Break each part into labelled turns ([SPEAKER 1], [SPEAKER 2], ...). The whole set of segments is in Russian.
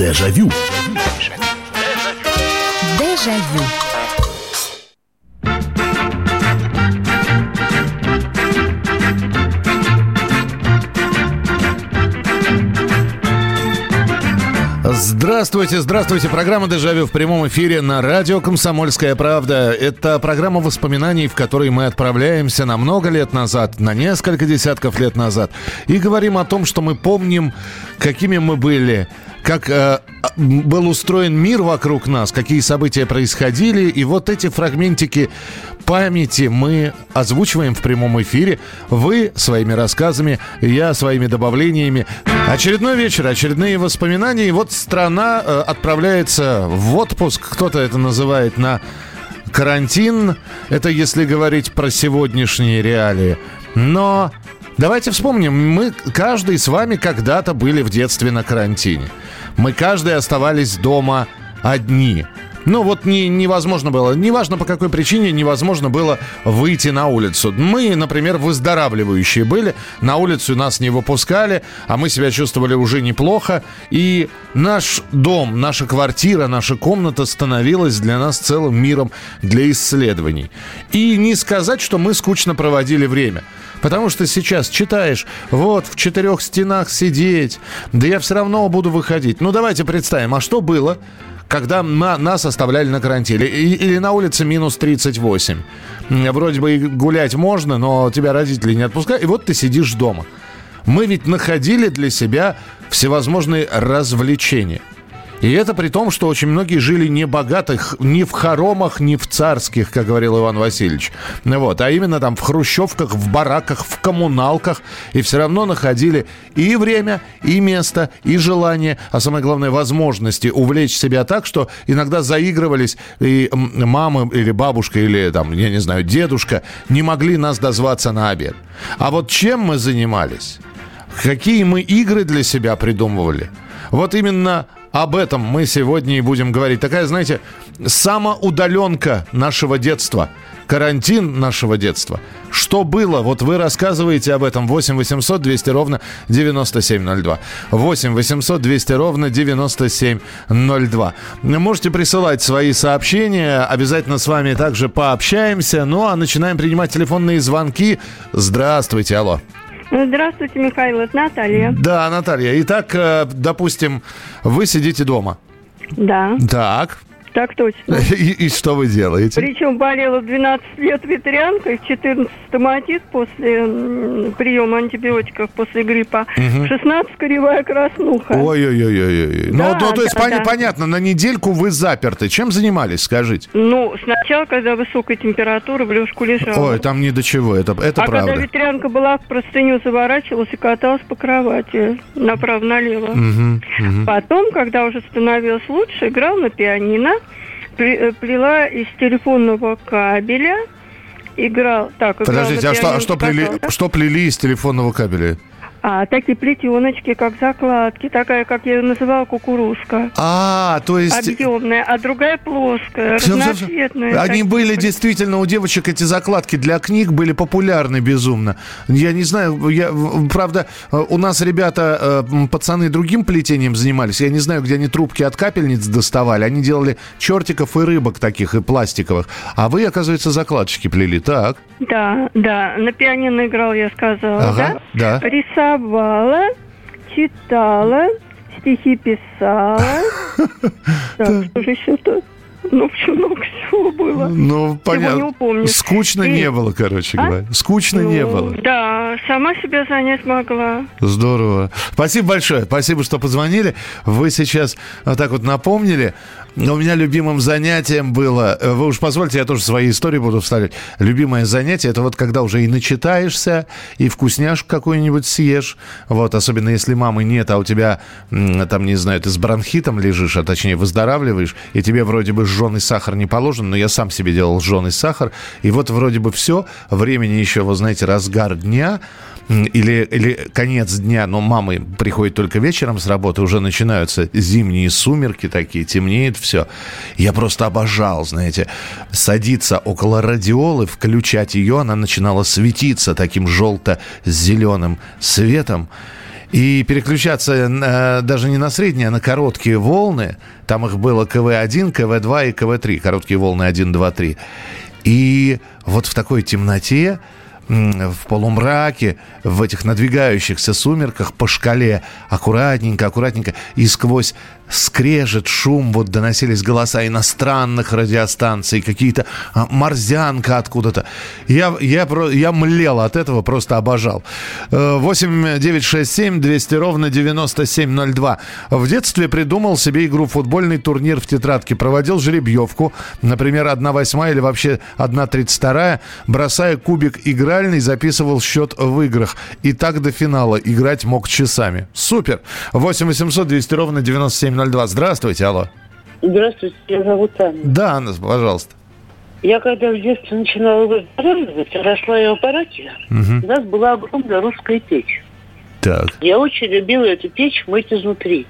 [SPEAKER 1] Дежавю.
[SPEAKER 2] Дежавю.
[SPEAKER 3] Здравствуйте, здравствуйте. Программа «Дежавю» в прямом эфире на радио «Комсомольская правда». Это программа воспоминаний, в которой мы отправляемся на много лет назад, на несколько десятков лет назад, и говорим о том, что мы помним, какими мы были, как э, был устроен мир вокруг нас, какие события происходили. И вот эти фрагментики памяти мы озвучиваем в прямом эфире. Вы своими рассказами, я своими добавлениями. Очередной вечер, очередные воспоминания. И вот страна э, отправляется в отпуск. Кто-то это называет на карантин. Это если говорить про сегодняшние реалии. Но давайте вспомним, мы каждый с вами когда-то были в детстве на карантине. Мы каждый оставались дома одни. Ну вот не, невозможно было, неважно по какой причине, невозможно было выйти на улицу. Мы, например, выздоравливающие были, на улицу нас не выпускали, а мы себя чувствовали уже неплохо. И наш дом, наша квартира, наша комната становилась для нас целым миром для исследований. И не сказать, что мы скучно проводили время. Потому что сейчас читаешь, вот в четырех стенах сидеть, да я все равно буду выходить. Ну давайте представим, а что было, когда на, нас оставляли на карантине. Или, или на улице минус 38. Вроде бы и гулять можно, но тебя родители не отпускают. И вот ты сидишь дома. Мы ведь находили для себя всевозможные развлечения. И это при том, что очень многие жили не богатых, ни в хоромах, ни в царских, как говорил Иван Васильевич. Вот, а именно там в хрущевках, в бараках, в коммуналках. И все равно находили и время, и место, и желание, а самое главное, возможности увлечь себя так, что иногда заигрывались, и мама или бабушка, или там, я не знаю, дедушка не могли нас дозваться на обед. А вот чем мы занимались? Какие мы игры для себя придумывали? Вот именно об этом мы сегодня и будем говорить. Такая, знаете, самоудаленка нашего детства. Карантин нашего детства. Что было? Вот вы рассказываете об этом. 8 800 200 ровно 9702. 8 800 200 ровно 9702. Можете присылать свои сообщения. Обязательно с вами также пообщаемся. Ну, а начинаем принимать телефонные звонки. Здравствуйте, алло.
[SPEAKER 4] Здравствуйте, Михаил, это Наталья.
[SPEAKER 3] Да, Наталья. Итак, э, допустим, вы сидите дома.
[SPEAKER 4] Да.
[SPEAKER 3] Так.
[SPEAKER 4] Так точно.
[SPEAKER 3] И, и что вы делаете?
[SPEAKER 4] Причем болела в 12 лет ветрянкой, в 14 стоматит после приема антибиотиков после гриппа, угу. 16 кривая краснуха.
[SPEAKER 3] Ой-ой-ой. Да, ну, ну, то есть да, пон- да. понятно, на недельку вы заперты. Чем занимались, скажите?
[SPEAKER 4] Ну, сначала, когда высокая температура, в лёжку лежала.
[SPEAKER 3] Ой, там не до чего, это, это
[SPEAKER 4] а
[SPEAKER 3] правда.
[SPEAKER 4] А когда ветрянка была, в простыню заворачивалась и каталась по кровати направо-налево. Угу, угу. Потом, когда уже становилось лучше, играл на пианино. Э, плела из телефонного кабеля, играл... Так,
[SPEAKER 3] Подождите, а что, а что, плели, что плели из телефонного кабеля?
[SPEAKER 4] А, такие плетеночки, как закладки, такая, как я ее называла, кукурузка.
[SPEAKER 3] А, то есть...
[SPEAKER 4] Объемная, а другая плоская, все, разноцветная.
[SPEAKER 3] Все, все. Они были действительно, у девочек эти закладки для книг были популярны безумно. Я не знаю, я, правда, у нас ребята, э, пацаны другим плетением занимались. Я не знаю, где они трубки от капельниц доставали. Они делали чертиков и рыбок таких, и пластиковых. А вы, оказывается, закладочки плели, так?
[SPEAKER 4] Да, да. На пианино играл, я сказала,
[SPEAKER 3] ага, да?
[SPEAKER 4] Да. Рисовала, читала, стихи писала. Так, что же еще тут? Ну, много всего было.
[SPEAKER 3] Ну, понятно. Не Скучно и... не было, короче а? говоря. Скучно ну, не было.
[SPEAKER 4] Да, сама себя занять могла.
[SPEAKER 3] Здорово. Спасибо большое. Спасибо, что позвонили. Вы сейчас вот так вот напомнили. У меня любимым занятием было, э, вы уж позвольте, я тоже свои истории буду вставлять. Любимое занятие, это вот когда уже и начитаешься, и вкусняшку какую-нибудь съешь. Вот, особенно если мамы нет, а у тебя, там, не знаю, ты с бронхитом лежишь, а точнее выздоравливаешь, и тебе вроде бы жженый сахар не положен, но я сам себе делал жженый сахар. И вот вроде бы все, времени еще, вы знаете, разгар дня, или, или конец дня, но мамы приходят только вечером с работы, уже начинаются зимние сумерки такие, темнеет все. Я просто обожал, знаете, садиться около радиолы, включать ее, она начинала светиться таким желто-зеленым светом. и переключаться э, даже не на средние, а на короткие волны. Там их было КВ-1, КВ-2 и КВ-3. Короткие волны 1, 2, 3. И вот в такой темноте в полумраке, в этих надвигающихся сумерках по шкале. Аккуратненько, аккуратненько. И сквозь скрежет, шум, вот доносились голоса иностранных радиостанций, какие-то а, морзянка откуда-то. Я, я, я млел от этого, просто обожал. 8 9 6 7 200 ровно 9702. В детстве придумал себе игру футбольный турнир в тетрадке. Проводил жеребьевку, например, 1 восьмая или вообще 1 32 бросая кубик игральный, записывал счет в играх. И так до финала играть мог часами. Супер! 8 800 200 ровно 9702. 702. Здравствуйте, алло.
[SPEAKER 1] Здравствуйте, меня зовут Анна.
[SPEAKER 3] Да, Анна, пожалуйста.
[SPEAKER 1] Я когда в детстве начинала выздоравливать, росла я в аппарате, угу. у нас была огромная русская печь.
[SPEAKER 3] Так.
[SPEAKER 1] Я очень любила эту печь мыть изнутри.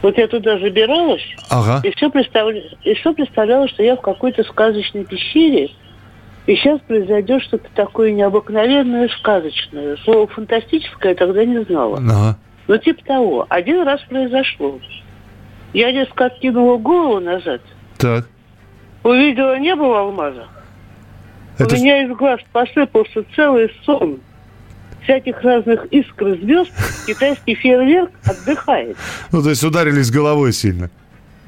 [SPEAKER 1] Вот я туда забиралась, ага. и, все представля... и все представляла, что я в какой-то сказочной пещере, и сейчас произойдет что-то такое необыкновенное, сказочное. Слово «фантастическое» я тогда не знала. Ага. Ну, типа того. Один раз произошло. Я резко откинула голову назад.
[SPEAKER 3] Так.
[SPEAKER 1] Увидела небо в алмазах. Это... У меня из глаз посыпался целый сон всяких разных искр звезд. Китайский фейерверк отдыхает.
[SPEAKER 3] Ну, то есть ударились головой сильно.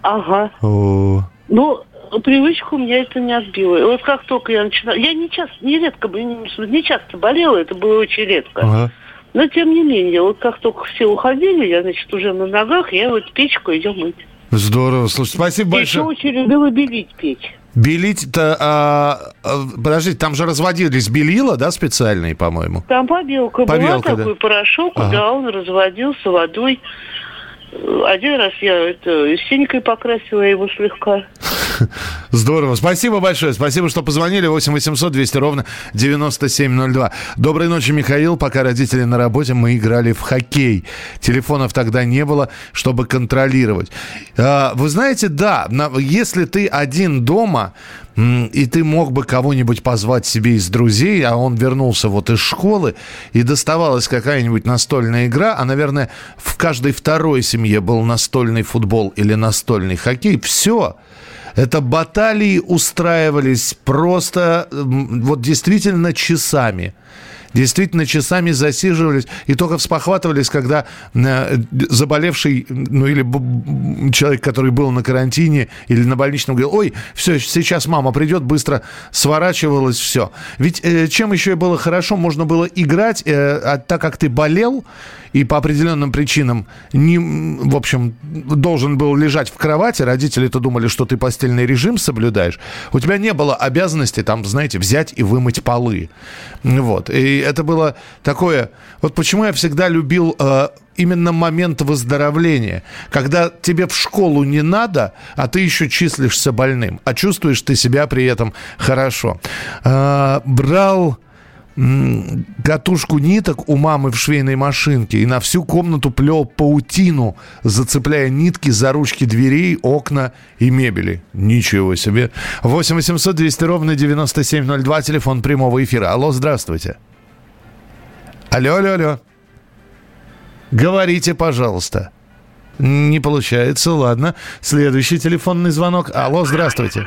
[SPEAKER 1] Ага. О. Ну, привычку у меня это не отбило. И вот как только я начинала... Я не часто, не редко, не, не часто болела, это было очень редко. Ага. Но тем не менее, вот как только все уходили, я, значит, уже на ногах, я вот печку идем мыть.
[SPEAKER 3] Здорово, слушай, спасибо большое.
[SPEAKER 1] Я очень любила белить печь.
[SPEAKER 3] Белить-то, а, а, подождите, там же разводились белила, да, специальные, по-моему?
[SPEAKER 1] Там побелка, побелка была, да? такой порошок, ага. да, он разводился водой. Один раз я это синькой покрасила его слегка.
[SPEAKER 3] Здорово. Спасибо большое. Спасибо, что позвонили. 8 800 200 ровно 9702. Доброй ночи, Михаил. Пока родители на работе, мы играли в хоккей. Телефонов тогда не было, чтобы контролировать. А, вы знаете, да, если ты один дома, и ты мог бы кого-нибудь позвать себе из друзей, а он вернулся вот из школы, и доставалась какая-нибудь настольная игра, а, наверное, в каждой второй семье был настольный футбол или настольный хоккей, все. Это баталии устраивались просто вот действительно часами действительно часами засиживались и только вспохватывались, когда э, заболевший, ну или человек, который был на карантине или на больничном, говорил, ой, все, сейчас мама придет, быстро сворачивалось все. Ведь э, чем еще было хорошо, можно было играть, э, а так как ты болел, и по определенным причинам не, в общем, должен был лежать в кровати, родители-то думали, что ты постельный режим соблюдаешь, у тебя не было обязанности там, знаете, взять и вымыть полы. Вот. И это было такое... Вот почему я всегда любил э, именно момент выздоровления, когда тебе в школу не надо, а ты еще числишься больным, а чувствуешь ты себя при этом хорошо. Э, брал катушку ниток у мамы в швейной машинке и на всю комнату плел паутину, зацепляя нитки за ручки дверей, окна и мебели. Ничего себе. 8 800 200 ровно 9702, телефон прямого эфира. Алло, здравствуйте. Алло, алло, алло. Говорите, пожалуйста. Не получается, ладно. Следующий телефонный звонок. Алло, здравствуйте.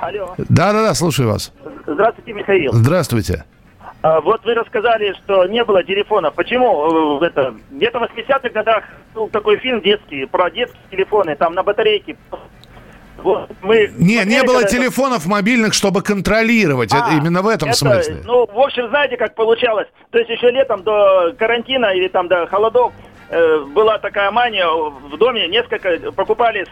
[SPEAKER 3] Алло. Да-да-да, слушаю вас.
[SPEAKER 2] Здравствуйте, Михаил.
[SPEAKER 3] Здравствуйте.
[SPEAKER 2] А, вот вы рассказали, что не было телефона. Почему? Э, это, где-то в 80-х годах был такой фильм детский про детские телефоны, там на батарейке.
[SPEAKER 3] Вот, мы не, не было телефонов мобильных, чтобы контролировать. А, это, именно в этом это, смысле.
[SPEAKER 2] Ну, в общем, знаете, как получалось? То есть еще летом до карантина или там до холодов э, была такая мания в доме, несколько покупали,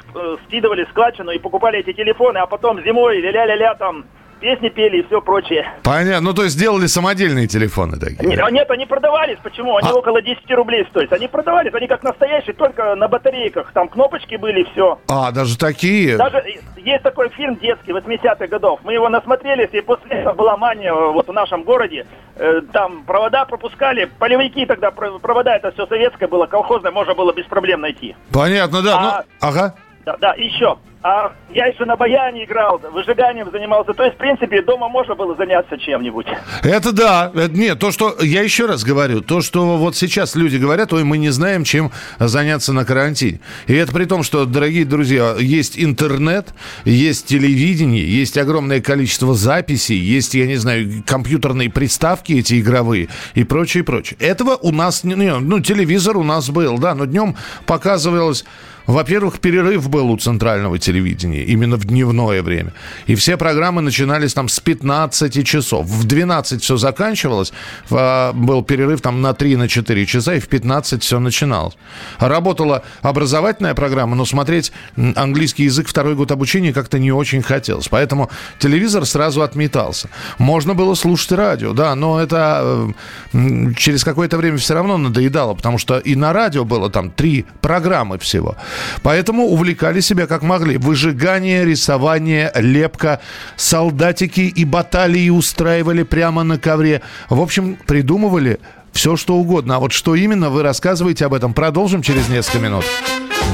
[SPEAKER 2] скидывали складчину и покупали эти телефоны, а потом зимой ля-ля-ля там песни пели и все прочее.
[SPEAKER 3] Понятно. Ну, то есть сделали самодельные телефоны такие?
[SPEAKER 2] Нет, нет они продавались. Почему? Они а... около 10 рублей стоят. Они продавались, они как настоящие, только на батарейках. Там кнопочки были, все.
[SPEAKER 3] А, даже такие?
[SPEAKER 2] Даже есть такой фильм детский, 80-х годов. Мы его насмотрелись, и после этого была мания вот в нашем городе. Э, там провода пропускали, полевики тогда, провода, это все советское было, колхозное, можно было без проблем найти.
[SPEAKER 3] Понятно, да. А... Ну, ага.
[SPEAKER 2] Да, да, еще. А я еще на баяне играл, выжиганием занимался. То есть, в принципе, дома можно было заняться чем-нибудь.
[SPEAKER 3] Это да. Это, нет, то, что... Я еще раз говорю. То, что вот сейчас люди говорят, ой, мы не знаем, чем заняться на карантине. И это при том, что, дорогие друзья, есть интернет, есть телевидение, есть огромное количество записей, есть, я не знаю, компьютерные приставки эти игровые и прочее, прочее. Этого у нас... Ну, телевизор у нас был, да, но днем показывалось во-первых, перерыв был у центрального телевидения, именно в дневное время. И все программы начинались там с 15 часов. В 12 все заканчивалось, а, был перерыв там на 3-4 часа, и в 15 все начиналось. Работала образовательная программа, но смотреть английский язык второй год обучения как-то не очень хотелось. Поэтому телевизор сразу отметался. Можно было слушать радио, да, но это э, через какое-то время все равно надоедало, потому что и на радио было там три программы всего. Поэтому увлекали себя как могли. Выжигание, рисование, лепка, солдатики и баталии устраивали прямо на ковре. В общем, придумывали все, что угодно. А вот что именно, вы рассказываете об этом. Продолжим через несколько минут.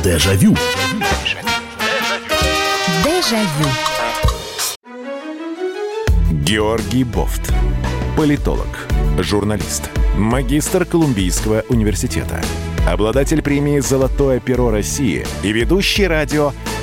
[SPEAKER 5] Дежавю. Дежавю. Георгий Бофт. Политолог, журналист, магистр Колумбийского университета – обладатель премии «Золотое перо России» и ведущий радио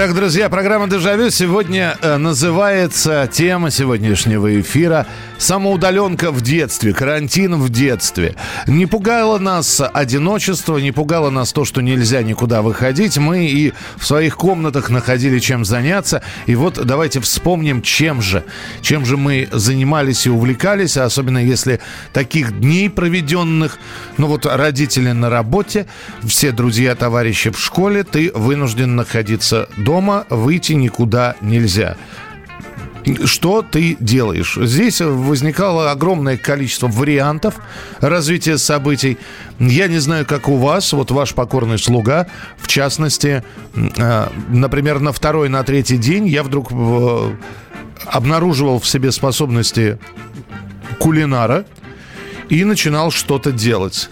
[SPEAKER 3] Итак, друзья, программа «Дежавю» сегодня э, называется тема сегодняшнего эфира «Самоудаленка в детстве», «Карантин в детстве». Не пугало нас одиночество, не пугало нас то, что нельзя никуда выходить. Мы и в своих комнатах находили чем заняться. И вот давайте вспомним, чем же. Чем же мы занимались и увлекались, а особенно если таких дней проведенных, ну вот родители на работе, все друзья, товарищи в школе, ты вынужден находиться дома, выйти никуда нельзя что ты делаешь. Здесь возникало огромное количество вариантов развития событий. Я не знаю, как у вас, вот ваш покорный слуга, в частности, э, например, на второй, на третий день я вдруг э, обнаруживал в себе способности кулинара и начинал что-то делать.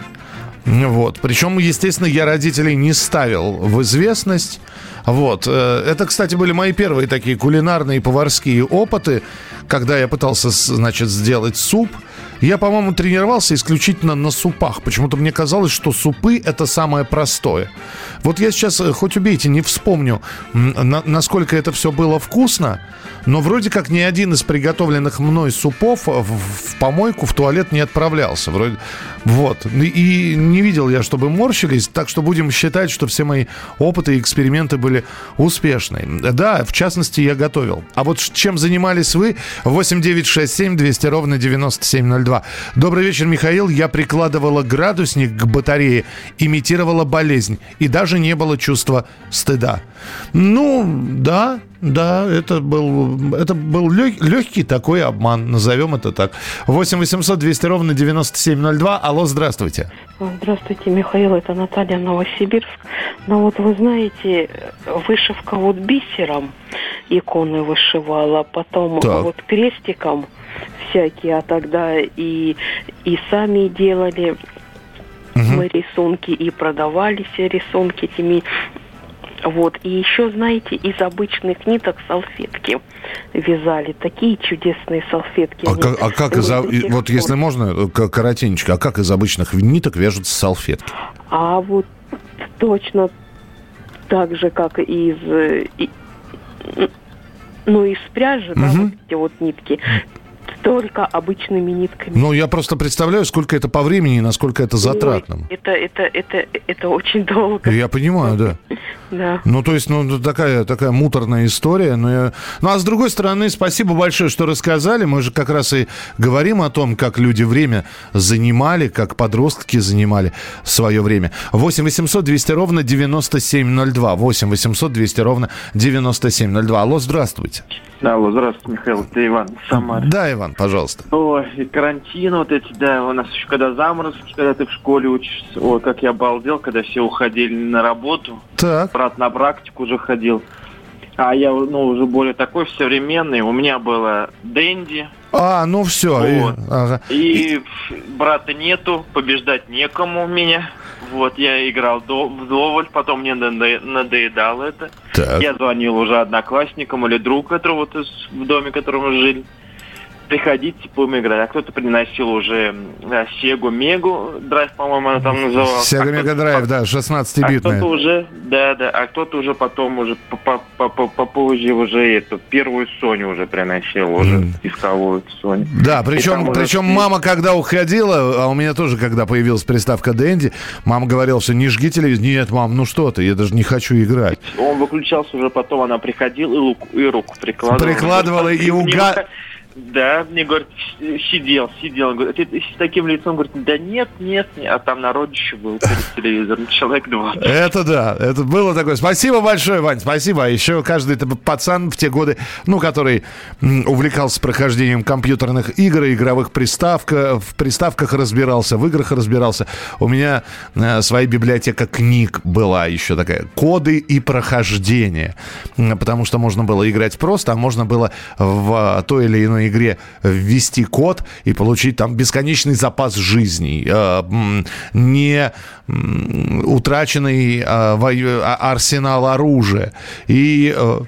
[SPEAKER 3] Вот. Причем, естественно, я родителей не ставил в известность. Вот. Э, это, кстати, были мои первые такие кулинарные поварские опыты, когда я пытался, значит, сделать суп. Я, по-моему, тренировался исключительно на супах. Почему-то мне казалось, что супы – это самое простое. Вот я сейчас, э, хоть убейте, не вспомню, на, насколько это все было вкусно, но вроде как ни один из приготовленных мной супов в, в помойку, в туалет не отправлялся. Вроде, вот. И не видел я, чтобы морщились, так что будем считать, что все мои опыты и эксперименты были успешны. Да, в частности, я готовил. А вот чем занимались вы? 8 9 6 7 200 ровно 9702. Добрый вечер, Михаил. Я прикладывала градусник к батарее, имитировала болезнь. И даже не было чувства стыда. Ну, да, да, это был, это был лег, легкий такой обман, назовем это так. 8 800 200 ровно 9702. Алло, здравствуйте.
[SPEAKER 6] Здравствуйте, Михаил, это Наталья Новосибирск. Ну вот вы знаете, вышивка вот бисером иконы вышивала, потом так. вот крестиком всякие, а тогда и, и сами делали угу. мы рисунки и продавали все рисунки этими вот. И еще, знаете, из обычных ниток салфетки вязали. Такие чудесные салфетки.
[SPEAKER 3] А как, а как из, вот если можно, коротенечко, а как из обычных ниток вяжутся салфетки?
[SPEAKER 6] А вот точно так же, как из... И, ну, из пряжи, угу. да, вот эти вот нитки только обычными нитками.
[SPEAKER 3] Ну, я просто представляю, сколько это по времени и насколько это затратно.
[SPEAKER 6] Ой, это, это, это, это очень долго.
[SPEAKER 3] Я понимаю, да.
[SPEAKER 6] Да.
[SPEAKER 3] Ну, то есть, ну, такая, такая муторная история. Но я... Ну, а с другой стороны, спасибо большое, что рассказали. Мы же как раз и говорим о том, как люди время занимали, как подростки занимали свое время. 8 800 200 ровно 9702. 8 800 200 ровно 9702. Алло, здравствуйте.
[SPEAKER 7] Алло, здравствуйте, Михаил, это Иван, Самар.
[SPEAKER 3] Да, Иван, пожалуйста.
[SPEAKER 7] Ой, карантин вот эти, да, у нас еще когда заморозки, когда ты в школе учишься. Ой, как я обалдел, когда все уходили на работу.
[SPEAKER 3] Так.
[SPEAKER 7] Брат на практику уже ходил. А я, ну, уже более такой современный. У меня было Дэнди.
[SPEAKER 3] А, ну все.
[SPEAKER 7] Вот. И, ага. и брата нету, побеждать некому у меня. Вот, я играл до, вдоволь, потом мне надоедало это. Так. Я звонил уже одноклассникам или другу, который вот в доме, в котором мы жили приходите, будем играть. А кто-то приносил уже да, Сегу Мегу Драйв, по-моему, она там называлась.
[SPEAKER 3] А Мега Драйв, да, 16-битная. А
[SPEAKER 7] кто-то уже, да, да, а кто-то уже потом уже попозже уже эту первую Соню уже приносил, уже mm. исковую Соню.
[SPEAKER 3] Да, причем, причем уже... мама, когда уходила, а у меня тоже, когда появилась приставка Дэнди, мама говорила, что не жги телевизор. Нет, мам, ну что ты, я даже не хочу играть.
[SPEAKER 7] Он выключался уже потом, она приходила и, лук, и руку прикладывала.
[SPEAKER 3] Прикладывала и уга...
[SPEAKER 7] Да, мне говорит, сидел, сидел. Говорит, ты с таким лицом, говорит, да нет, нет, нет. А там народ еще был перед телевизором, человек два.
[SPEAKER 3] Это да, это было такое. Спасибо большое, Вань, спасибо. А еще каждый пацан в те годы, ну, который увлекался прохождением компьютерных игр, игровых приставок, в приставках разбирался, в играх разбирался. У меня э, своя библиотека книг была еще такая. Коды и прохождение. Потому что можно было играть просто, а можно было в той или иной игре ввести код и получить там бесконечный запас жизней, э, не утраченный э, а, арсенал оружия. И э,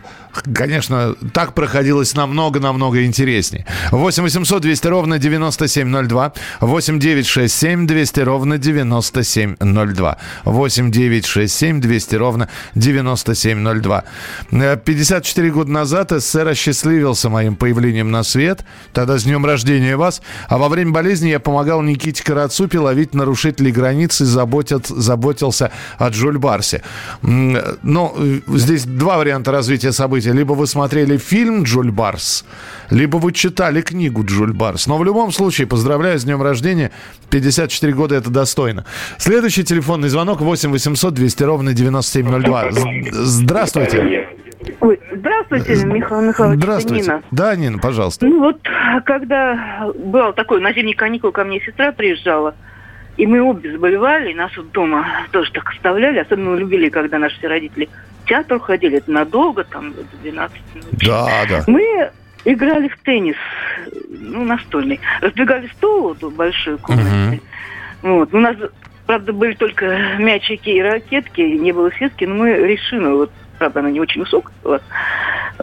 [SPEAKER 3] конечно, так проходилось намного-намного интереснее. 8 800 200 ровно 9702. 8 967 200 ровно 9702. 8 967 200 ровно 9702. 54 года назад СССР осчастливился моим появлением на свет. Тогда с днем рождения вас. А во время болезни я помогал Никите Карацупе ловить нарушителей границы и заботят, заботился о Джуль Барсе. Ну, здесь два варианта развития событий смотрите, либо вы смотрели фильм «Джуль Барс», либо вы читали книгу «Джуль Барс». Но в любом случае, поздравляю с днем рождения. 54 года – это достойно. Следующий телефонный звонок 8 800 200 ровно 9702. Здравствуйте.
[SPEAKER 8] Ой, здравствуйте, Михаил Михайлович.
[SPEAKER 3] Здравствуйте. Нина. Да, Нина, пожалуйста.
[SPEAKER 8] Ну вот, когда был такой на зимний каникул, ко мне сестра приезжала, и мы обе заболевали, нас вот дома тоже так оставляли. Особенно мы любили, когда наши все родители в театр ходили. Это надолго, там, до 12 ночи.
[SPEAKER 3] Да, да.
[SPEAKER 8] Мы играли в теннис, ну, настольный. Разбегали стол вот, в большой комнате. Угу. Вот. У нас, правда, были только мячики и ракетки, не было сетки, но мы решину, вот, правда, она не очень высокая была,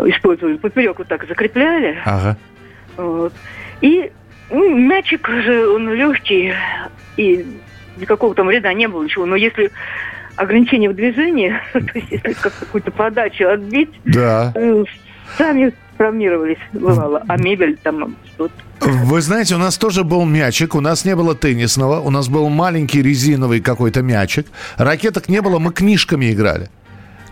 [SPEAKER 8] использовали, поперек вот так закрепляли.
[SPEAKER 3] Ага.
[SPEAKER 8] Вот. И ну, мячик же, он легкий, и никакого там вреда не было, ничего. Но если ограничение в движении, то есть если какую-то подачу отбить,
[SPEAKER 3] да.
[SPEAKER 8] Э, сами травмировались, бывало. А мебель там что-то.
[SPEAKER 3] Вы знаете, у нас тоже был мячик, у нас не было теннисного, у нас был маленький резиновый какой-то мячик. Ракеток не было, мы книжками играли.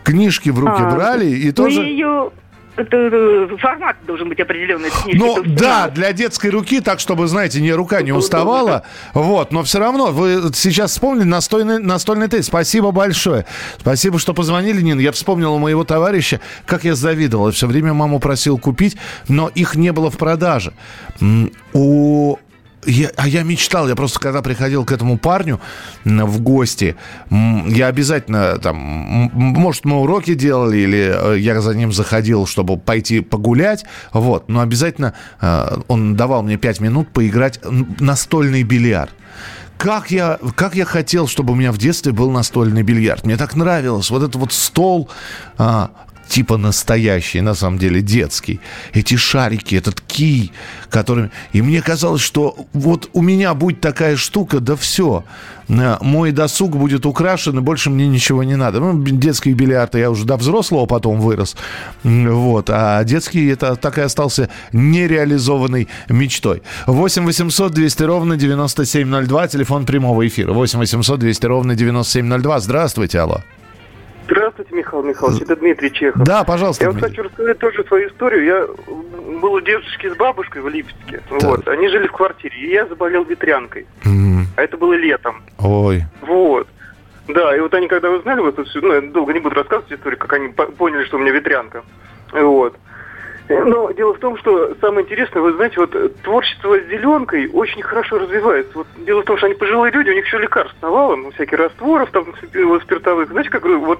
[SPEAKER 3] Книжки в руки а, брали и тоже...
[SPEAKER 8] Ее формат должен быть определенный.
[SPEAKER 3] Ну да, для детской руки, так чтобы, знаете, не рука не уставала. Вот, но все равно, вы сейчас вспомнили настольный, настольный тест. Спасибо большое. Спасибо, что позвонили, Нина. Я вспомнил у моего товарища, как я завидовал. Все время маму просил купить, но их не было в продаже. У я, а я мечтал, я просто когда приходил к этому парню в гости, я обязательно там, может, мы уроки делали, или э, я за ним заходил, чтобы пойти погулять, вот, но обязательно э, он давал мне пять минут поиграть настольный бильярд как я, как я хотел, чтобы у меня в детстве был настольный бильярд. Мне так нравилось. Вот этот вот стол, а, типа настоящий, на самом деле детский. Эти шарики, этот кий, который... И мне казалось, что вот у меня будет такая штука, да все. Мой досуг будет украшен, и больше мне ничего не надо. Ну, детский бильярд я уже до взрослого потом вырос. Вот. А детский это так и остался нереализованной мечтой. 8 800 200 ровно 9702, телефон прямого эфира. 8 800 200 ровно 9702. Здравствуйте, алло.
[SPEAKER 9] Здравствуйте, Михаил Михайлович, это Дмитрий Чехов.
[SPEAKER 3] Да, пожалуйста.
[SPEAKER 9] Я вот хочу рассказать тоже свою историю. Я был у дедушки с бабушкой в Липецке. Так. Вот. Они жили в квартире, и я заболел ветрянкой. Mm. А это было летом.
[SPEAKER 3] Ой.
[SPEAKER 9] Вот. Да, и вот они когда узнали вот ну, я долго не буду рассказывать историю, как они поняли, что у меня ветрянка. Вот. Но дело в том, что самое интересное, вы знаете, вот творчество с зеленкой очень хорошо развивается. Вот дело в том, что они пожилые люди, у них еще лекарств навалом, всяких растворов там спиртовых. Знаете, как вот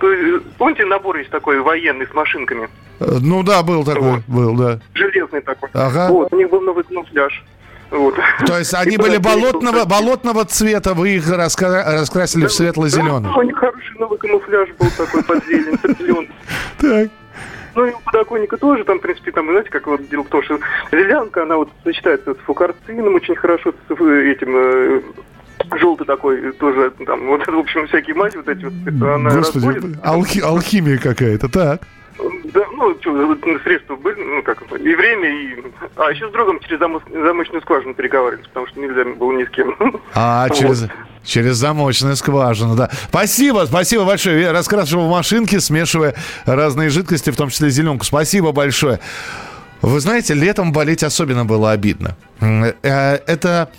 [SPEAKER 9] помните набор есть такой военный с машинками?
[SPEAKER 3] Ну да, был такой, вот. был, да.
[SPEAKER 9] Железный такой. Ага. Вот, у них был новый камуфляж.
[SPEAKER 3] Вот. То есть они были болотного, болотного цвета, вы их раскра... раскрасили да, в светло-зеленый. Да,
[SPEAKER 9] у них хороший новый камуфляж был такой под зелень, зеленый. Так. Ну и у подоконника тоже, там, в принципе, там, знаете, как вот дело в том, что зелянка, она вот сочетается с фукарцином очень хорошо, с этим э, желтый такой тоже, там, вот, в общем, всякие мази вот эти вот,
[SPEAKER 3] она Господи, алхи- алхимия какая-то, так.
[SPEAKER 9] Да, ну, средства были, ну, как и время, и... А, еще с другом через замочную скважину переговаривались, потому что нельзя было ни с кем.
[SPEAKER 3] А, через... Через замочную скважину, да. Спасибо, спасибо большое. Я раскрашивал машинки, смешивая разные жидкости, в том числе зеленку. Спасибо большое. Вы знаете, летом болеть особенно было обидно. Э, это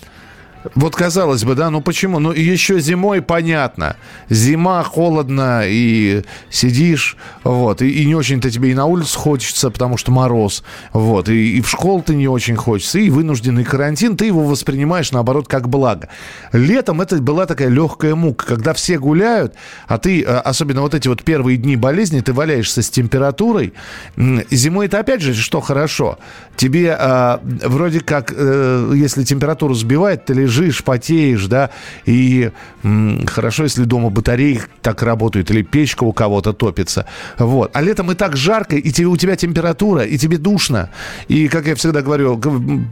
[SPEAKER 3] вот казалось бы, да, ну почему? Ну еще зимой понятно. Зима, холодно, и сидишь, вот, и, и не очень-то тебе и на улицу хочется, потому что мороз, вот, и, и в школу ты не очень хочется, и вынужденный карантин, ты его воспринимаешь, наоборот, как благо. Летом это была такая легкая мука, когда все гуляют, а ты, э, особенно вот эти вот первые дни болезни, ты валяешься с температурой. Зимой это опять же, что хорошо. Тебе э, вроде как, э, если температуру сбивает, ты лежишь лежишь, потеешь, да, и м, хорошо, если дома батареи так работают, или печка у кого-то топится, вот. А летом и так жарко, и тебе, у тебя температура, и тебе душно, и, как я всегда говорю,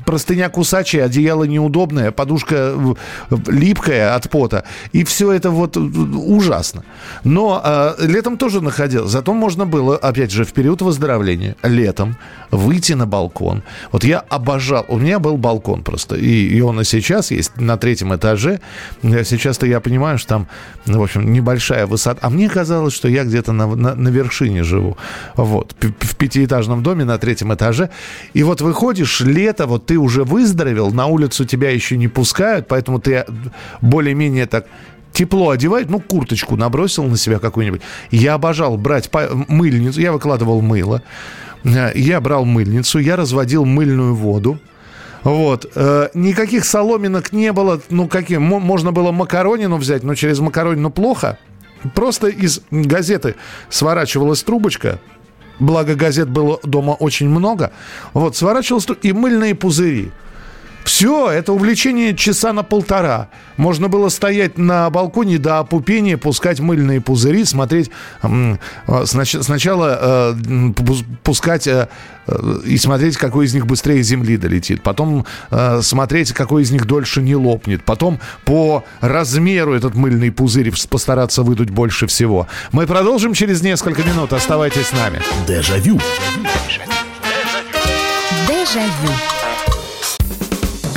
[SPEAKER 3] простыня кусачая, одеяло неудобное, подушка липкая от пота, и все это вот ужасно. Но э, летом тоже находил, зато можно было, опять же, в период выздоровления, летом, выйти на балкон. Вот я обожал, у меня был балкон просто, и, и он и сейчас есть, на третьем этаже. Сейчас-то я понимаю, что там, ну, в общем, небольшая высота. А мне казалось, что я где-то на, на, на вершине живу. Вот. В пятиэтажном доме на третьем этаже. И вот выходишь, лето, вот ты уже выздоровел, на улицу тебя еще не пускают, поэтому ты более-менее так тепло одевает, ну, курточку набросил на себя какую-нибудь. Я обожал брать мыльницу, я выкладывал мыло, я брал мыльницу, я разводил мыльную воду, вот. Э, никаких соломинок не было. Ну, каким? Можно было макаронину взять, но через макаронину плохо. Просто из газеты сворачивалась трубочка. Благо газет было дома очень много. Вот, сворачивалась и мыльные пузыри. Все, это увлечение часа на полтора. Можно было стоять на балконе до опупения, пускать мыльные пузыри, смотреть... Э, сначала э, пускать э, и смотреть, какой из них быстрее земли долетит. Потом смотреть, какой из них дольше не лопнет. Потом по размеру этот мыльный пузырь постараться выдуть больше всего. Мы продолжим через несколько минут. Оставайтесь с нами.
[SPEAKER 5] Дежавю.
[SPEAKER 10] Дежавю.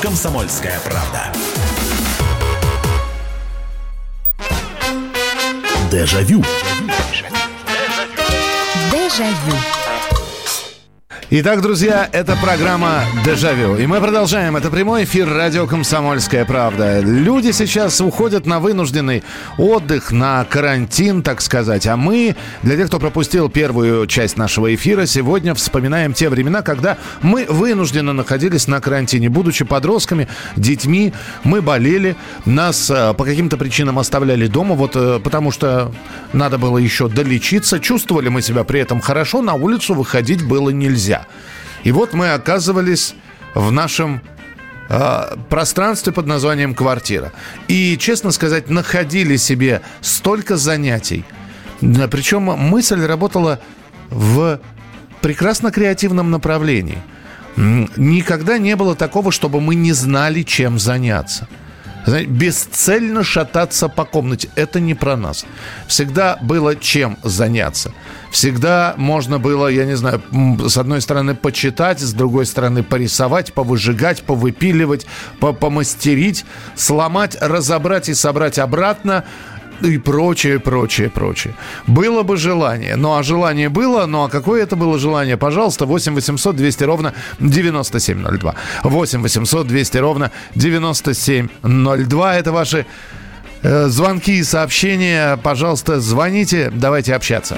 [SPEAKER 5] «Комсомольская правда». Дежавю.
[SPEAKER 10] Дежавю.
[SPEAKER 3] Итак, друзья, это программа «Дежавю». И мы продолжаем. Это прямой эфир радио «Комсомольская правда». Люди сейчас уходят на вынужденный отдых, на карантин, так сказать. А мы, для тех, кто пропустил первую часть нашего эфира, сегодня вспоминаем те времена, когда мы вынужденно находились на карантине. Будучи подростками, детьми, мы болели, нас э, по каким-то причинам оставляли дома, вот э, потому что надо было еще долечиться. Чувствовали мы себя при этом хорошо, на улицу выходить было нельзя. И вот мы оказывались в нашем э, пространстве под названием квартира. И, честно сказать, находили себе столько занятий. Причем мысль работала в прекрасно креативном направлении. Никогда не было такого, чтобы мы не знали, чем заняться. Знаете, бесцельно шататься по комнате. Это не про нас. Всегда было чем заняться. Всегда можно было, я не знаю, с одной стороны почитать, с другой стороны порисовать, повыжигать, повыпиливать, помастерить, сломать, разобрать и собрать обратно и прочее, прочее, прочее. Было бы желание. Ну, а желание было, ну, а какое это было желание? Пожалуйста, 8 800 200 ровно 9702. 8 800 200 ровно 9702. Это ваши э, звонки и сообщения. Пожалуйста, звоните, давайте общаться.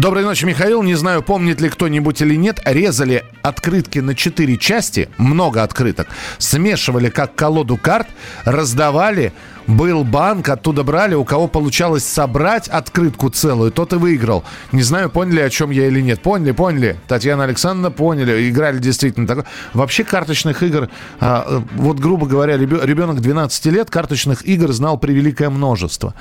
[SPEAKER 3] Доброй ночи, Михаил. Не знаю, помнит ли кто-нибудь или нет. Резали открытки на четыре части, много открыток. Смешивали как колоду карт, раздавали был банк, оттуда брали, у кого получалось собрать открытку целую, тот и выиграл. Не знаю, поняли, о чем я или нет. Поняли, поняли. Татьяна Александровна, поняли. Играли действительно так. Вообще карточных игр, а, вот грубо говоря, ребенок 12 лет карточных игр знал превеликое множество.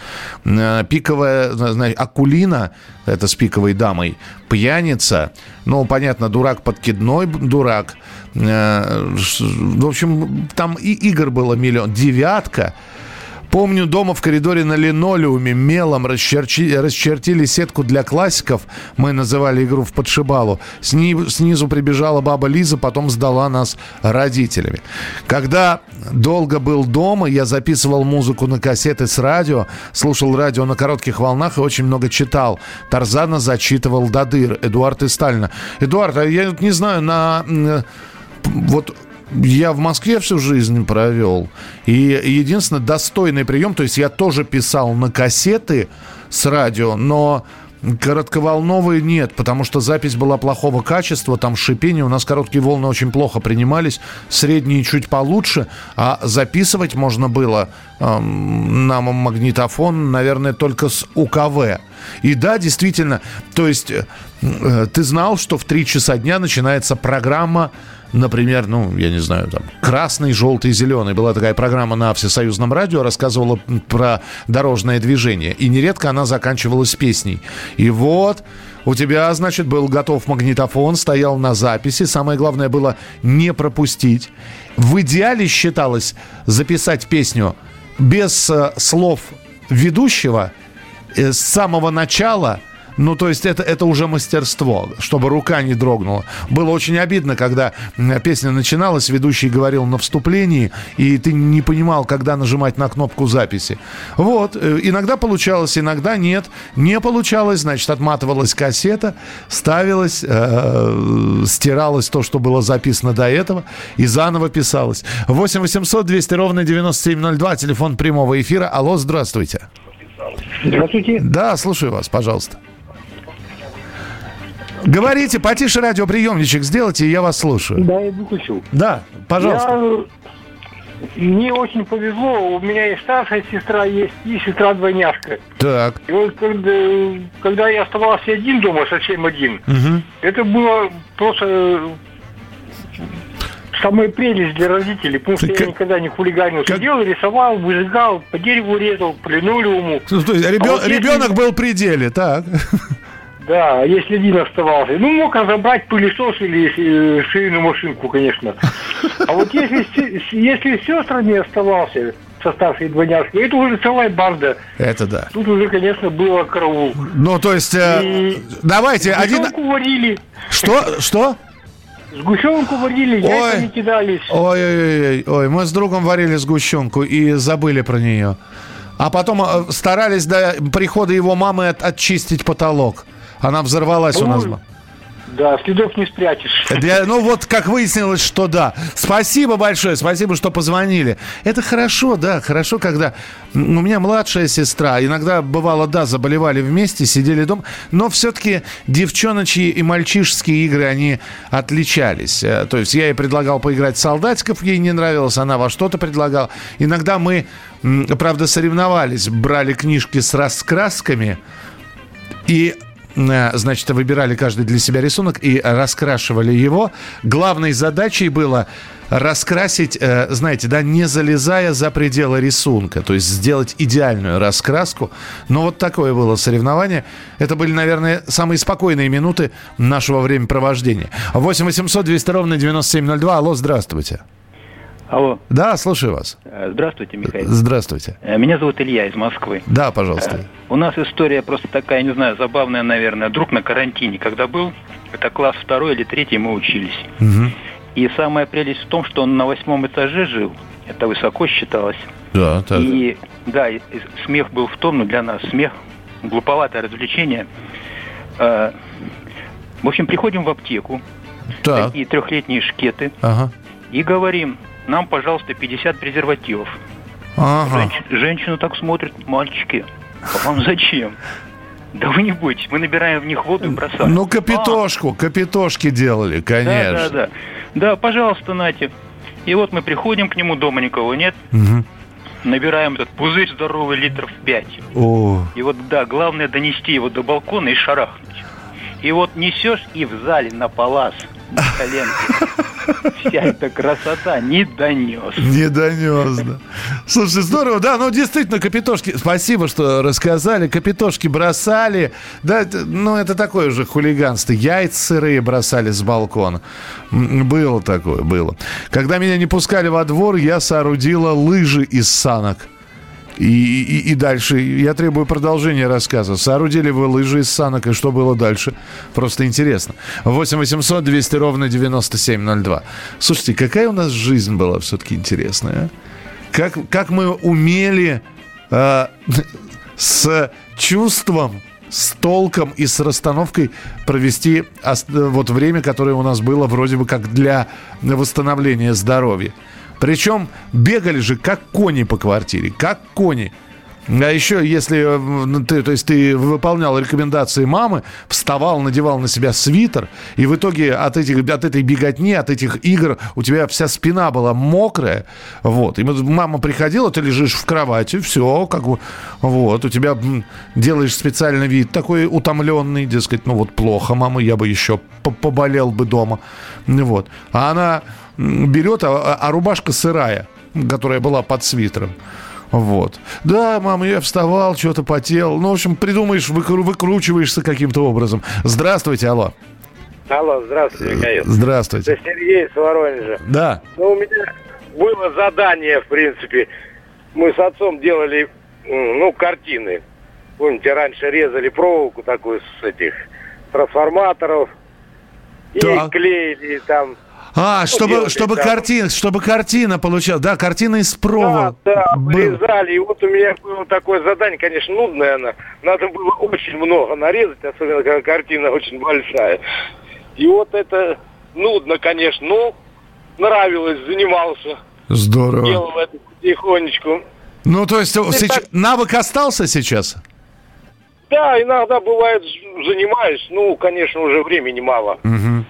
[SPEAKER 3] А, пиковая, знаете, Акулина, это с пиковой дамой, пьяница, ну, понятно, дурак подкидной дурак. А, в общем, там и игр было миллион. Девятка, Помню, дома в коридоре на линолеуме мелом расчерчи, расчертили сетку для классиков. Мы называли игру в подшибалу. Сни, снизу прибежала баба Лиза, потом сдала нас родителями. Когда долго был дома, я записывал музыку на кассеты с радио, слушал радио на коротких волнах и очень много читал. Тарзана зачитывал до дыр. Эдуард и Сталина. Эдуард, а я не знаю, на вот я в Москве всю жизнь провел. И единственный достойный прием, то есть я тоже писал на кассеты с радио, но Коротковолновые нет, потому что запись была плохого качества, там шипение, у нас короткие волны очень плохо принимались, средние чуть получше, а записывать можно было эм, на магнитофон, наверное, только с УКВ. И да, действительно, то есть э, ты знал, что в 3 часа дня начинается программа например, ну, я не знаю, там, красный, желтый, зеленый. Была такая программа на Всесоюзном радио, рассказывала про дорожное движение. И нередко она заканчивалась песней. И вот у тебя, значит, был готов магнитофон, стоял на записи. Самое главное было не пропустить. В идеале считалось записать песню без э, слов ведущего э, с самого начала – ну, то есть это, это уже мастерство, чтобы рука не дрогнула. Было очень обидно, когда песня начиналась, ведущий говорил на вступлении, и ты не понимал, когда нажимать на кнопку записи. Вот, э, иногда получалось, иногда нет. Не получалось, значит, отматывалась кассета, ставилась, э, стиралось то, что было записано до этого, и заново писалось. 8 800 200 ровно 9702, телефон прямого эфира. Алло, здравствуйте.
[SPEAKER 11] Здравствуйте.
[SPEAKER 3] Да, слушаю вас, пожалуйста. Говорите, потише радиоприемничек сделайте, и я вас слушаю.
[SPEAKER 11] Да, я выключил.
[SPEAKER 3] Да, пожалуйста. Я...
[SPEAKER 11] Мне очень повезло, у меня есть старшая сестра, есть и сестра-двойняшка.
[SPEAKER 3] Так.
[SPEAKER 11] И вот когда, когда я оставался один дома, совсем один, угу. это было просто э, самая прелесть для родителей, потому что как... я никогда не хулиганил. Как... Сидел, рисовал, выжигал, по дереву резал, по линолеуму.
[SPEAKER 3] Ну, то есть ребен... а вот ребенок если... был при деле, так?
[SPEAKER 11] Да, если один оставался. Ну, мог разобрать пылесос или э, швейную машинку, конечно. А вот если, если сестра не оставался, со старшей двойняшкой, это уже целая банда.
[SPEAKER 3] Это да.
[SPEAKER 11] Тут уже, конечно, было караул.
[SPEAKER 3] Ну, то есть, э, давайте один...
[SPEAKER 11] варили.
[SPEAKER 3] Что? Что?
[SPEAKER 11] Сгущенку варили, яйца не кидались.
[SPEAKER 3] Ой, ой, ой, ой, мы с другом варили сгущенку и забыли про нее. А потом э, старались до прихода его мамы от, очистить потолок. Она взорвалась у нас.
[SPEAKER 11] Да, следов не спрячешь.
[SPEAKER 3] Да, ну вот, как выяснилось, что да. Спасибо большое, спасибо, что позвонили. Это хорошо, да, хорошо, когда... У меня младшая сестра, иногда бывало, да, заболевали вместе, сидели дома, но все-таки девчоночьи и мальчишеские игры, они отличались. Э, то есть я ей предлагал поиграть в солдатиков, ей не нравилось, она во что-то предлагала. Иногда мы, правда, соревновались, брали книжки с раскрасками, и значит, выбирали каждый для себя рисунок и раскрашивали его. Главной задачей было раскрасить, э, знаете, да, не залезая за пределы рисунка, то есть сделать идеальную раскраску. Но вот такое было соревнование. Это были, наверное, самые спокойные минуты нашего времяпровождения. 8 800 200 ровно 9702. Алло, здравствуйте.
[SPEAKER 12] Алло.
[SPEAKER 3] Да, слушаю вас.
[SPEAKER 12] Э, здравствуйте, Михаил.
[SPEAKER 3] Здравствуйте.
[SPEAKER 12] Э, меня зовут Илья из Москвы.
[SPEAKER 3] Да, пожалуйста. Э,
[SPEAKER 12] у нас история просто такая, не знаю, забавная, наверное. Друг на карантине, когда был, это класс второй или третий, мы учились. Угу. И самая прелесть в том, что он на восьмом этаже жил. Это высоко считалось.
[SPEAKER 3] Да, так.
[SPEAKER 12] И да, и смех был в том, ну для нас смех, глуповатое развлечение. В общем, приходим в аптеку. Так. Такие трехлетние шкеты. Ага. И говорим, нам, пожалуйста, 50 презервативов. Ага. Женщ, женщина так смотрит, мальчики, а вам зачем? Да вы не бойтесь, мы набираем в них воду и бросаем.
[SPEAKER 3] Ну, капитошку, а. капитошки делали, конечно.
[SPEAKER 12] Да, да, да. Да, пожалуйста, Нате. И вот мы приходим к нему, дома никого нет. Угу. Набираем этот пузырь здоровый литров 5. О. И вот, да, главное донести его до балкона и шарахнуть. И вот несешь и в зале на палас на. Вся эта красота не донес.
[SPEAKER 3] Не донес, да. Слушай, здорово, да, ну действительно, капитошки, спасибо, что рассказали, капитошки бросали, да, ну это такое уже хулиганство, яйца сырые бросали с балкона. Было такое, было. Когда меня не пускали во двор, я соорудила лыжи из санок. И, и, и дальше я требую продолжения рассказа. Соорудили вы лыжи из санок, и что было дальше? Просто интересно. 8 800 200 ровно 9702. Слушайте, какая у нас жизнь была все-таки интересная. А? Как, как мы умели э, с чувством, с толком и с расстановкой провести вот время, которое у нас было вроде бы как для восстановления здоровья. Причем бегали же как кони по квартире, как кони. А еще, если э, ты, то есть ты выполнял рекомендации мамы, вставал, надевал на себя свитер, и в итоге от, этих, от этой беготни, от этих игр у тебя вся спина была мокрая, вот, и мама приходила, ты лежишь в кровати, все, как бы, вот, у тебя делаешь специальный вид такой утомленный, дескать, ну вот плохо, мама, я бы еще поболел бы дома, вот, а она берет, а, а рубашка сырая, которая была под свитером. Вот. Да, мама, я вставал, что-то потел. Ну, в общем, придумаешь, выкру- выкручиваешься каким-то образом. Здравствуйте, алло.
[SPEAKER 13] Алло, здравствуйте, Михаил.
[SPEAKER 3] Здравствуйте.
[SPEAKER 13] Это Сергей с Воронежа.
[SPEAKER 3] Да.
[SPEAKER 13] Ну, у меня было задание, в принципе. Мы с отцом делали, ну, картины. Помните, раньше резали проволоку такую с этих трансформаторов. И так. клеили там
[SPEAKER 3] а, ну, чтобы, чтобы, там. картина, чтобы картина получалась. Да, картина из провола.
[SPEAKER 13] Да, да, вырезали. И вот у меня было такое задание, конечно, нудное оно. Надо было очень много нарезать, особенно когда картина очень большая. И вот это нудно, конечно, но нравилось, занимался.
[SPEAKER 3] Здорово.
[SPEAKER 13] Делал это потихонечку.
[SPEAKER 3] Ну, то есть сейчас... навык остался сейчас?
[SPEAKER 13] Да, иногда бывает занимаюсь. Ну, конечно, уже времени мало. Угу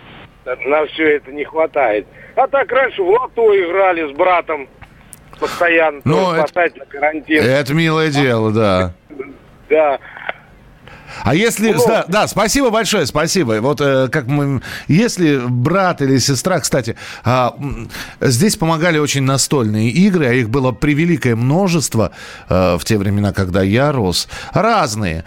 [SPEAKER 13] на все это не хватает. А так раньше в лото играли с братом постоянно,
[SPEAKER 3] ну, это, на карантин. Это милое дело, да.
[SPEAKER 13] Да.
[SPEAKER 3] А если... Ну, да, да, спасибо большое, спасибо. Вот э, как мы... Если брат или сестра, кстати, э, здесь помогали очень настольные игры, а их было превеликое множество э, в те времена, когда я рос. Разные.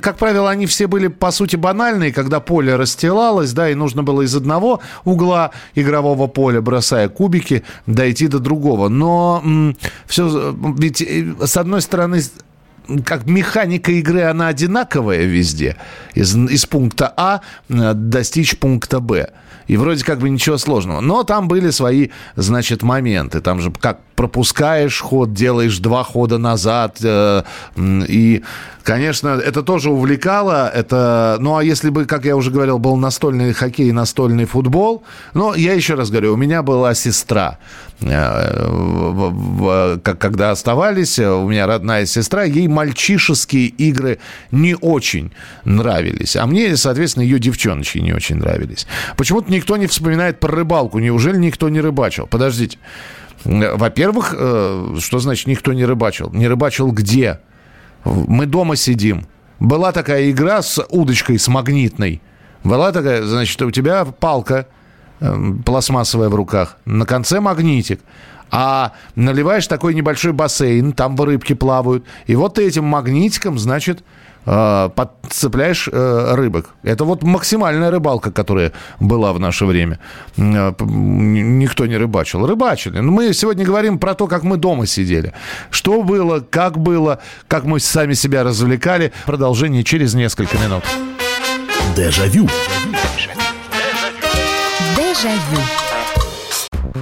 [SPEAKER 3] Как правило, они все были, по сути, банальные, когда поле расстилалось, да, и нужно было из одного угла игрового поля, бросая кубики, дойти до другого. Но м, все... Ведь, э, с одной стороны, как механика игры, она одинаковая везде. Из, из пункта А э, достичь пункта Б. И вроде как бы ничего сложного. Но там были свои, значит, моменты. Там же как пропускаешь ход, делаешь два хода назад. Э, и, конечно, это тоже увлекало. Это, ну, а если бы, как я уже говорил, был настольный хоккей и настольный футбол, но я еще раз говорю, у меня была сестра. Э, когда оставались, у меня родная сестра, ей мальчишеские игры не очень нравились. А мне, соответственно, ее девчоночки не очень нравились. Почему-то никто не вспоминает про рыбалку. Неужели никто не рыбачил? Подождите. Во-первых, э, что значит никто не рыбачил? Не рыбачил где? Мы дома сидим. Была такая игра с удочкой, с магнитной. Была такая, значит, у тебя палка э, пластмассовая в руках, на конце магнитик. А наливаешь такой небольшой бассейн, там рыбки плавают. И вот ты этим магнитиком, значит, э, подцепляешь э, рыбок. Это вот максимальная рыбалка, которая была в наше время. Э, никто не рыбачил. Рыбачили. Но мы сегодня говорим про то, как мы дома сидели. Что было, как было, как мы сами себя развлекали. Продолжение через несколько минут.
[SPEAKER 5] Дежавю.
[SPEAKER 14] Дежавю.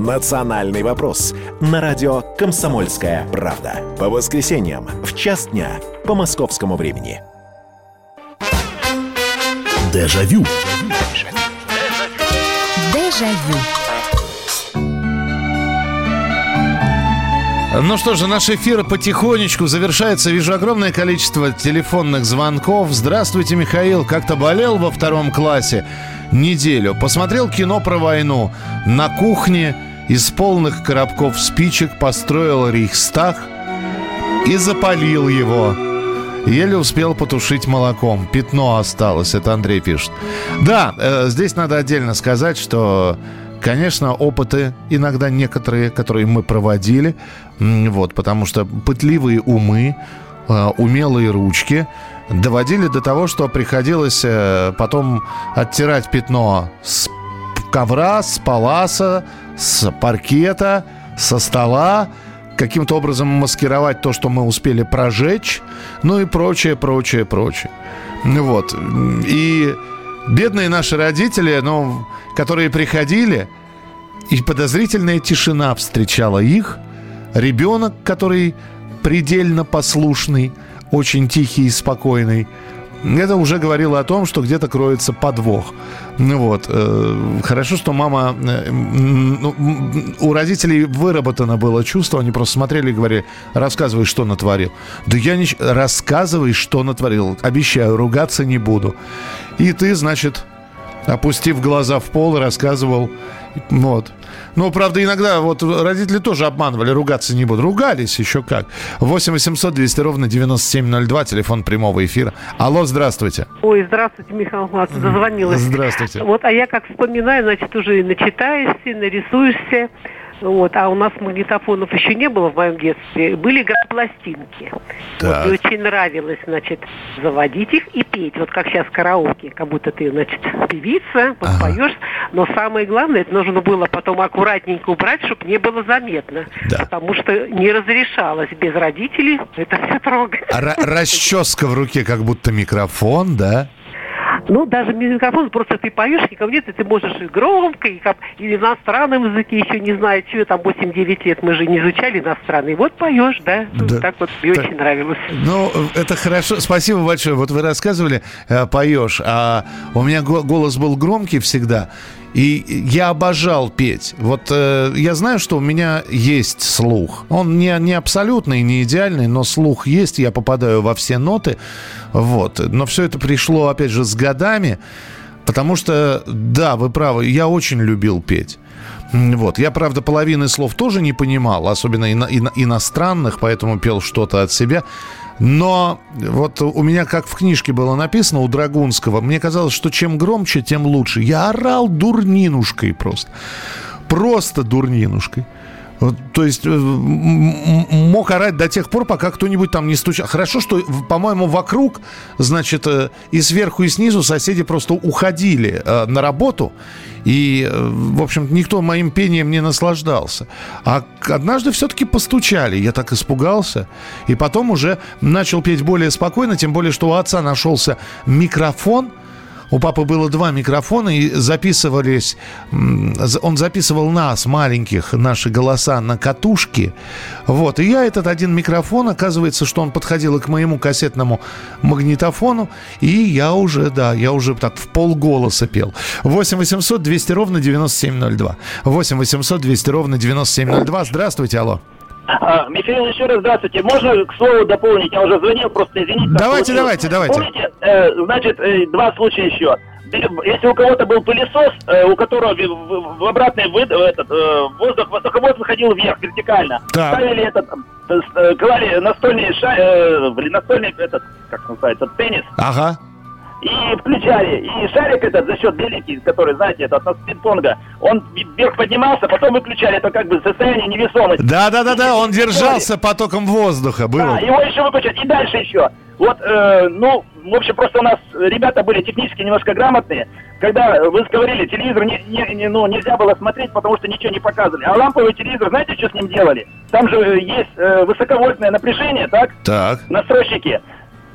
[SPEAKER 5] «Национальный вопрос» на радио «Комсомольская правда». По воскресеньям в час дня по московскому времени. Дежавю.
[SPEAKER 14] Дежавю.
[SPEAKER 3] Ну что же, наш эфир потихонечку завершается. Вижу огромное количество телефонных звонков. Здравствуйте, Михаил. Как-то болел во втором классе неделю. Посмотрел кино про войну. На кухне из полных коробков спичек построил Рейхстаг и запалил его. Еле успел потушить молоком. Пятно осталось, это Андрей пишет. Да, э, здесь надо отдельно сказать, что, конечно, опыты иногда некоторые, которые мы проводили, вот, потому что пытливые умы, э, умелые ручки – доводили до того, что приходилось э, потом оттирать пятно с ковра, с паласа, с паркета, со стола, каким-то образом маскировать то, что мы успели прожечь, ну и прочее, прочее, прочее. Вот. И бедные наши родители, ну, которые приходили, и подозрительная тишина встречала их. Ребенок, который предельно послушный – очень тихий и спокойный. Это уже говорило о том, что где-то кроется подвох. Ну вот. Э, хорошо, что мама... Э, ну, у родителей выработано было чувство, они просто смотрели и говорили, рассказывай, что натворил. Да я не... Рассказывай, что натворил. Обещаю, ругаться не буду. И ты, значит, опустив глаза в пол, рассказывал. Вот. Ну, правда, иногда вот родители тоже обманывали, ругаться не буду. Ругались еще как. 8 800 200 ровно 9702, телефон прямого эфира. Алло, здравствуйте.
[SPEAKER 15] Ой, здравствуйте, Михаил Михайлович, дозвонилась.
[SPEAKER 3] Здравствуйте.
[SPEAKER 15] Вот, а я как вспоминаю, значит, уже начитаешься, нарисуешься. Вот, а у нас магнитофонов еще не было в моем детстве. Были пластинки. Вот, и очень нравилось, значит, заводить их и петь. Вот как сейчас караоке. Как будто ты, значит, певица, вот ага. поешь. Но самое главное, это нужно было потом аккуратненько убрать, чтобы не было заметно. Да. Потому что не разрешалось без родителей это все трогать.
[SPEAKER 3] А расческа в руке, как будто микрофон, да?
[SPEAKER 15] Ну, даже микрофон, просто ты поешь, никого нет, и ты можешь и громко, и, как, и в иностранном языке еще не знаю, что там 8-9 лет, мы же не изучали иностранный. Вот поешь, да, да. так вот, мне так, очень нравилось.
[SPEAKER 3] Ну, это хорошо, спасибо большое. Вот вы рассказывали, э, поешь, а у меня голос был громкий всегда, и я обожал петь. Вот э, я знаю, что у меня есть слух. Он не, не абсолютный, не идеальный, но слух есть. Я попадаю во все ноты. Вот. Но все это пришло, опять же, с годами. Потому что, да, вы правы, я очень любил петь. Вот. Я, правда, половины слов тоже не понимал, особенно ино- ино- иностранных, поэтому пел что-то от себя. Но вот у меня, как в книжке было написано у Драгунского, мне казалось, что чем громче, тем лучше. Я орал дурнинушкой просто. Просто дурнинушкой. То есть э, мог орать до тех пор, пока кто-нибудь там не стучал. Хорошо, что, по-моему, вокруг, значит, э, и сверху, и снизу соседи просто уходили э, на работу. И, в общем, никто моим пением не наслаждался. А однажды все-таки постучали. Я так испугался. И потом уже начал петь более спокойно, тем более, что у отца нашелся микрофон – у папы было два микрофона, и записывались... Он записывал нас, маленьких, наши голоса на катушке. Вот. И я этот один микрофон, оказывается, что он подходил к моему кассетному магнитофону, и я уже, да, я уже так в полголоса пел. 8 800 200 ровно 9702. 8 800 200 ровно 9702. Здравствуйте, алло.
[SPEAKER 2] А, Михаил, еще раз здравствуйте. Можно к слову дополнить? Я уже звонил, просто извините.
[SPEAKER 3] Давайте, давайте, давайте.
[SPEAKER 2] Помните, э, значит, э, два случая еще. если у кого-то был пылесос, э, у которого в, в обратный вы, этот, э, воздух, воздуховод выходил вверх вертикально, так. ставили этот, э, э клали настольный, ша, э, настольный этот, как называется, теннис.
[SPEAKER 3] Ага
[SPEAKER 2] и включали. И шарик этот за счет беленький, который, знаете, это от пинг-понга, он вверх поднимался, потом выключали. Это как бы состояние невесомости.
[SPEAKER 3] Да-да-да-да, он держался потоком воздуха. Было. Да,
[SPEAKER 2] его еще выключать. И дальше еще. Вот, э, ну, в общем, просто у нас ребята были технически немножко грамотные. Когда вы говорили, телевизор не, не, не, ну, нельзя было смотреть, потому что ничего не показывали. А ламповый телевизор, знаете, что с ним делали? Там же есть э, высоковольтное напряжение, так?
[SPEAKER 3] Так.
[SPEAKER 2] Настройщики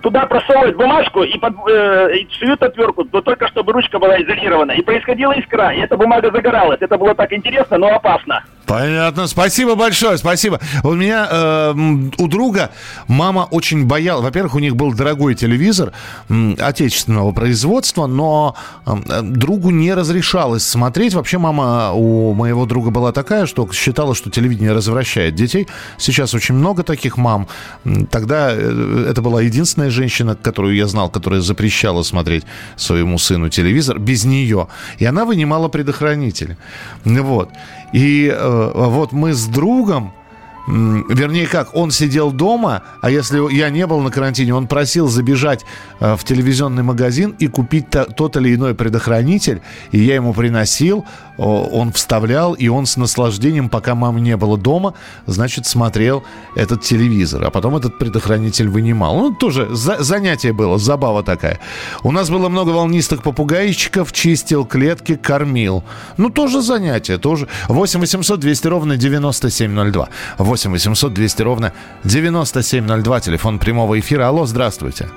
[SPEAKER 2] туда просовывают бумажку и, под, э, шьют отвертку, но только чтобы ручка была изолирована. И происходила искра, и эта бумага загоралась. Это было так интересно, но опасно.
[SPEAKER 3] Понятно. Спасибо большое, спасибо. У меня э, у друга мама очень боялась. Во-первых, у них был дорогой телевизор э, отечественного производства, но э, другу не разрешалось смотреть. Вообще мама у моего друга была такая, что считала, что телевидение развращает детей. Сейчас очень много таких мам. Тогда э, это была единственная женщина, которую я знал, которая запрещала смотреть своему сыну телевизор без нее. И она вынимала предохранитель. Вот. И э, вот мы с другом Вернее, как, он сидел дома, а если я не был на карантине, он просил забежать э, в телевизионный магазин и купить тот или иной предохранитель, и я ему приносил, он вставлял, и он с наслаждением, пока мамы не было дома, значит, смотрел этот телевизор, а потом этот предохранитель вынимал. Ну, тоже за занятие было, забава такая. У нас было много волнистых попугайчиков, чистил клетки, кормил. Ну, тоже занятие, тоже. 8 800 200 ровно 9702. 8 800 200 ровно 9702, телефон прямого эфира. Алло, здравствуйте.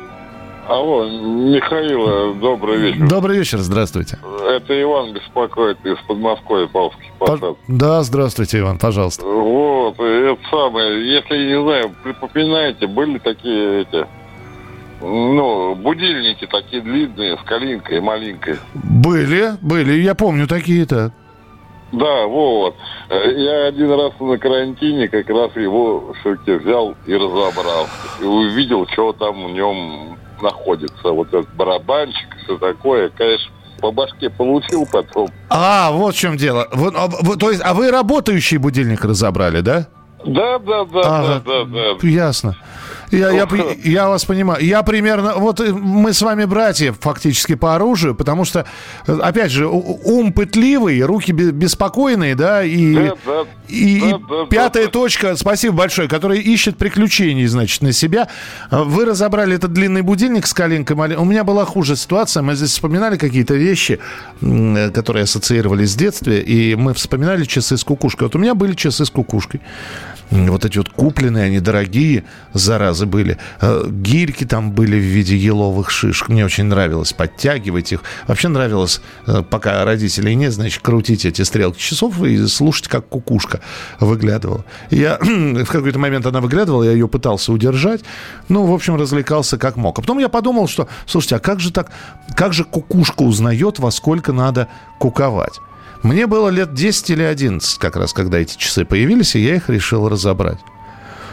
[SPEAKER 16] Алло, Михаил, добрый вечер.
[SPEAKER 3] Добрый вечер, здравствуйте.
[SPEAKER 16] Это Иван беспокоит из Подмосковья, Павловский посад.
[SPEAKER 3] Да, здравствуйте, Иван, пожалуйста.
[SPEAKER 16] Вот, это самое, если, не знаю, припоминаете, были такие эти, ну, будильники такие длинные, с калинкой, малинкой.
[SPEAKER 3] Были, были, я помню такие-то.
[SPEAKER 16] Да, вот. Я один раз на карантине как раз его все-таки взял и разобрал. И увидел, что там в нем находится. Вот этот барабанчик, все такое. Конечно, по башке получил потом.
[SPEAKER 3] А, вот в чем дело. Вы, а, вы, то есть, а вы работающий будильник разобрали, да?
[SPEAKER 16] Да, да, да, ага. да, да,
[SPEAKER 3] да. Ясно. Я, я, я вас понимаю. Я примерно... Вот э, мы с вами братья фактически по оружию, потому что, э, опять же, ум пытливый, руки беспокойные, да, и, да, да, и, да, да, пятая да, точка, спасибо большое, которая ищет приключений, значит, на себя. Вы разобрали этот длинный будильник с калинкой. У меня была хуже ситуация. Мы здесь вспоминали какие-то вещи, э, которые ассоциировались с детством, и мы вспоминали часы с кукушкой. Вот у меня были часы с кукушкой. Вот эти вот купленные, они дорогие, заразы были. Э, гирьки там были в виде еловых шишек. Мне очень нравилось подтягивать их. Вообще нравилось, э, пока родителей нет, значит, крутить эти стрелки часов и слушать, как кукушка выглядывала. Я в какой-то момент она выглядывала, я ее пытался удержать. Ну, в общем, развлекался как мог. А потом я подумал, что, слушайте, а как же так, как же кукушка узнает, во сколько надо куковать? Мне было лет 10 или 11, как раз когда эти часы появились, и я их решил разобрать.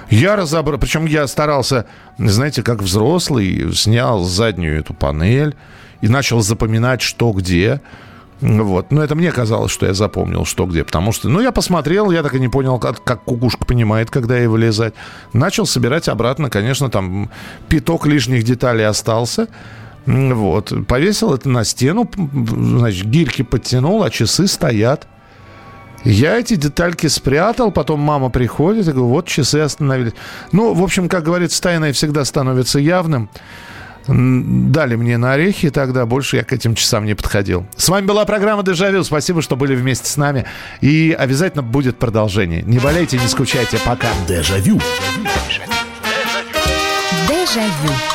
[SPEAKER 3] Я разобрал, причем я старался, знаете, как взрослый, снял заднюю эту панель и начал запоминать, что где. Вот. Но это мне казалось, что я запомнил, что где. Потому что, ну, я посмотрел, я так и не понял, как, как кукушка понимает, когда ей вылезать. Начал собирать обратно. Конечно, там пяток лишних деталей остался. Вот. Повесил это на стену, значит, гирьки подтянул, а часы стоят. Я эти детальки спрятал, потом мама приходит и говорит, вот часы остановились. Ну, в общем, как говорится, тайное всегда становится явным. Дали мне на орехи, и тогда больше я к этим часам не подходил. С вами была программа «Дежавю». Спасибо, что были вместе с нами. И обязательно будет продолжение. Не болейте, не скучайте. Пока.
[SPEAKER 5] Дежавю.
[SPEAKER 10] Дежавю.